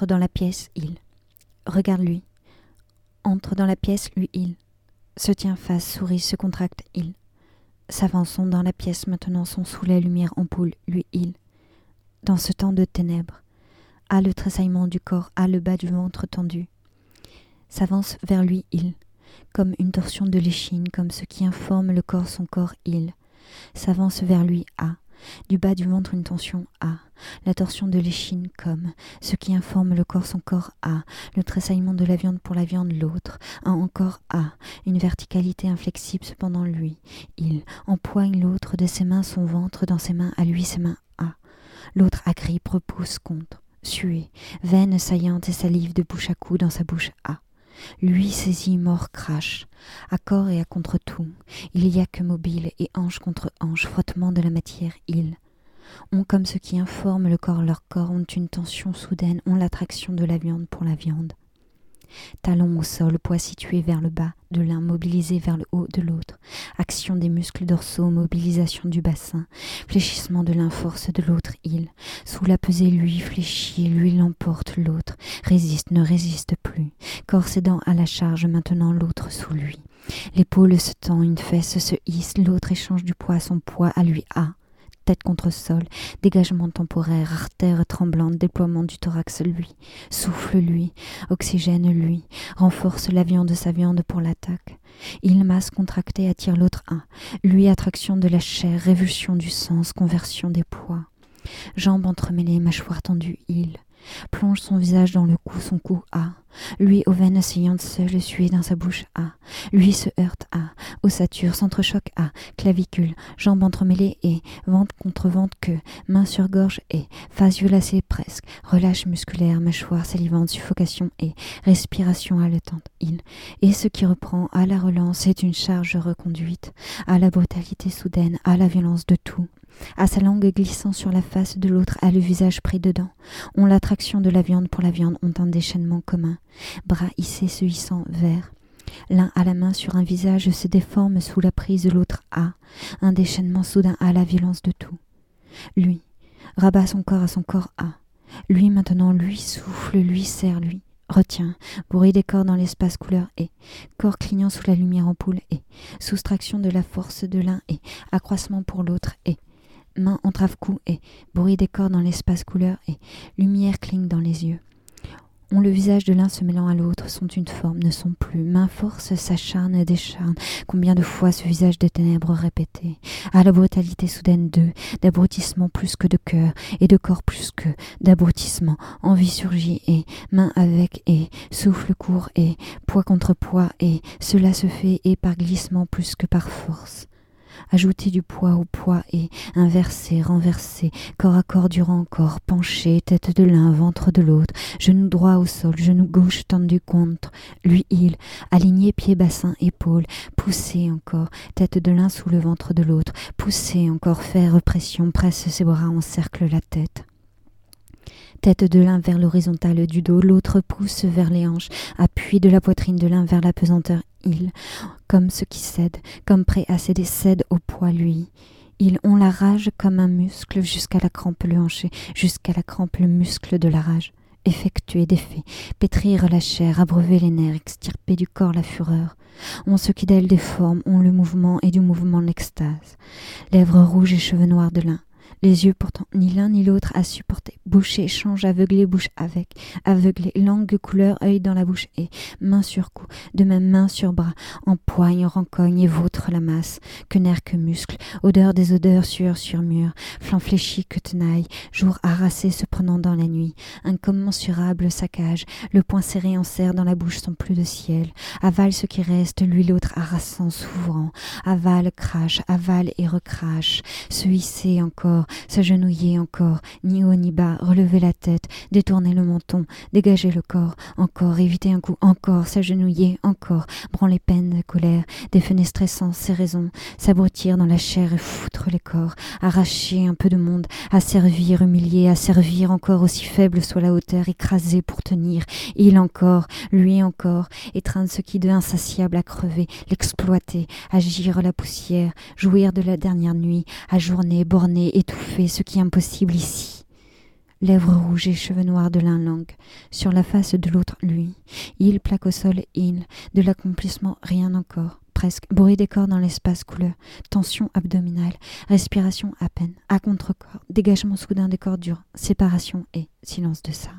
Entre dans la pièce, il. Regarde lui. Entre dans la pièce, lui, il. Se tient face, sourit, se contracte, il. S'avançons dans la pièce maintenant, sont sous la lumière ampoule, lui, il. Dans ce temps de ténèbres, a le tressaillement du corps, a le bas du ventre tendu. S'avance vers lui, il, comme une torsion de l'échine, comme ce qui informe le corps son corps, il. S'avance vers lui, a, du bas du ventre une tension A, la torsion de l'échine comme, ce qui informe le corps son corps A, le tressaillement de la viande pour la viande l'autre, un encore A, une verticalité inflexible cependant lui, il empoigne l'autre de ses mains son ventre, dans ses mains à lui ses mains A, l'autre agrippe, repousse contre, suée, veine saillante et salive de bouche à cou dans sa bouche A. Lui saisit, mort, crache, à corps et à contre tout. Il y a que mobile et hanche contre hanche, frottement de la matière, ils ont comme ce qui informe le corps leur corps, ont une tension soudaine, ont l'attraction de la viande pour la viande. Talon au sol, poids situé vers le bas de l'un, mobilisé vers le haut de l'autre. Action des muscles dorsaux, mobilisation du bassin. Fléchissement de l'un, force de l'autre, il. Sous la pesée, lui fléchit, lui l'emporte, l'autre. Résiste, ne résiste plus. Corps cédant à la charge, maintenant l'autre sous lui. L'épaule se tend, une fesse se hisse, l'autre échange du poids son poids à lui a tête contre sol, dégagement temporaire, artère tremblante, déploiement du thorax, lui, souffle, lui, oxygène, lui, renforce la viande de sa viande pour l'attaque. Il masse contracté attire l'autre un, lui attraction de la chair, révulsion du sens, conversion des poids. Jambes entremêlées, mâchoire tendue, il plonge son visage dans le cou, son cou A. Lui, aux veines saillantes seul, sué dans sa bouche A. Lui se heurte A. Ossature, s'entrechoque A. Clavicule, jambes entremêlées et ventre contre ventre que, main sur gorge et, face violacée presque, relâche musculaire, mâchoire salivante, suffocation et, respiration haletante, il. Et ce qui reprend à la relance est une charge reconduite, à la brutalité soudaine, à la violence de tout à sa langue glissant sur la face de l'autre, a le visage pris dedans, ont l'attraction de la viande pour la viande, ont un déchaînement commun, bras hissés se hissant vers. L'un à la main sur un visage se déforme sous la prise de l'autre a, un déchaînement soudain à la violence de tout. Lui, rabat son corps à son corps a. Lui maintenant, lui souffle, lui serre, lui retient, bruit des corps dans l'espace couleur et, corps clignant sous la lumière ampoule et, soustraction de la force de l'un et, accroissement pour l'autre et, main entrave-cou et bruit des corps dans l'espace couleur et lumière cligne dans les yeux. On le visage de l'un se mêlant à l'autre, sont une forme, ne sont plus. Main force s'acharne, décharne. Combien de fois ce visage de ténèbres répété? À la brutalité soudaine d'eux, d'abrutissement plus que de cœur, et de corps plus que d'abrutissement. Envie surgit et main avec et souffle court et poids contre poids et cela se fait et par glissement plus que par force ajouter du poids au poids et inverser, renverser, corps à corps durant corps, pencher, tête de l'un, ventre de l'autre, genou droit au sol, genou gauche tendu contre, lui il, aligné pied, bassin, épaule, pousser encore, tête de l'un sous le ventre de l'autre, pousser encore, faire pression, presse ses bras, encercle la tête. Tête de l'un vers l'horizontale du dos, l'autre pousse vers les hanches, appui de la poitrine de l'un vers la pesanteur il, comme ce qui cède, comme prêt à céder, cède au poids, lui. Ils ont la rage comme un muscle jusqu'à la crampe le hancher, jusqu'à la crampe le muscle de la rage. Effectuer des faits, pétrir la chair, abreuver les nerfs, extirper du corps la fureur. On ce qui d'elle déforme, ont le mouvement et du mouvement l'extase. Lèvres rouges et cheveux noirs de l'un, les yeux pourtant ni l'un ni l'autre à supporter. Bouche échange, aveuglé, bouche avec, aveuglé, langue, couleur, œil dans la bouche et main sur cou, de même main sur bras, empoigne, rencogne et vautre la masse, que nerf que muscle, odeur des odeurs, sueur sur mur, flanc fléchi que tenaille, jour harassé se prenant dans la nuit, incommensurable saccage, le poing serré en serre dans la bouche sans plus de ciel, avale ce qui reste, lui l'autre harassant, s'ouvrant, avale, crache, avale et recrache, se hisser encore, s'agenouiller encore, ni haut ni bas, relever la tête, détourner le menton, dégager le corps, encore, éviter un coup, encore, s'agenouiller, encore, branler peine, colère, défenestrer sans ses raisons, s'abrutir dans la chair et foutre les corps, arracher un peu de monde, asservir, humilier, asservir encore aussi faible soit la hauteur, écraser pour tenir, il encore, lui encore, étreindre ce qui de insatiable a crevé, l'exploiter, agir la poussière, jouir de la dernière nuit, ajourner, borner, ce qui est impossible ici. lèvres rouges et cheveux noirs de l'un langue, sur la face de l'autre lui. Il plaque au sol, il, de l'accomplissement rien encore, presque, bruit des corps dans l'espace couleur, tension abdominale, respiration à peine, à contre-corps, dégagement soudain des corps durs, séparation et silence de ça.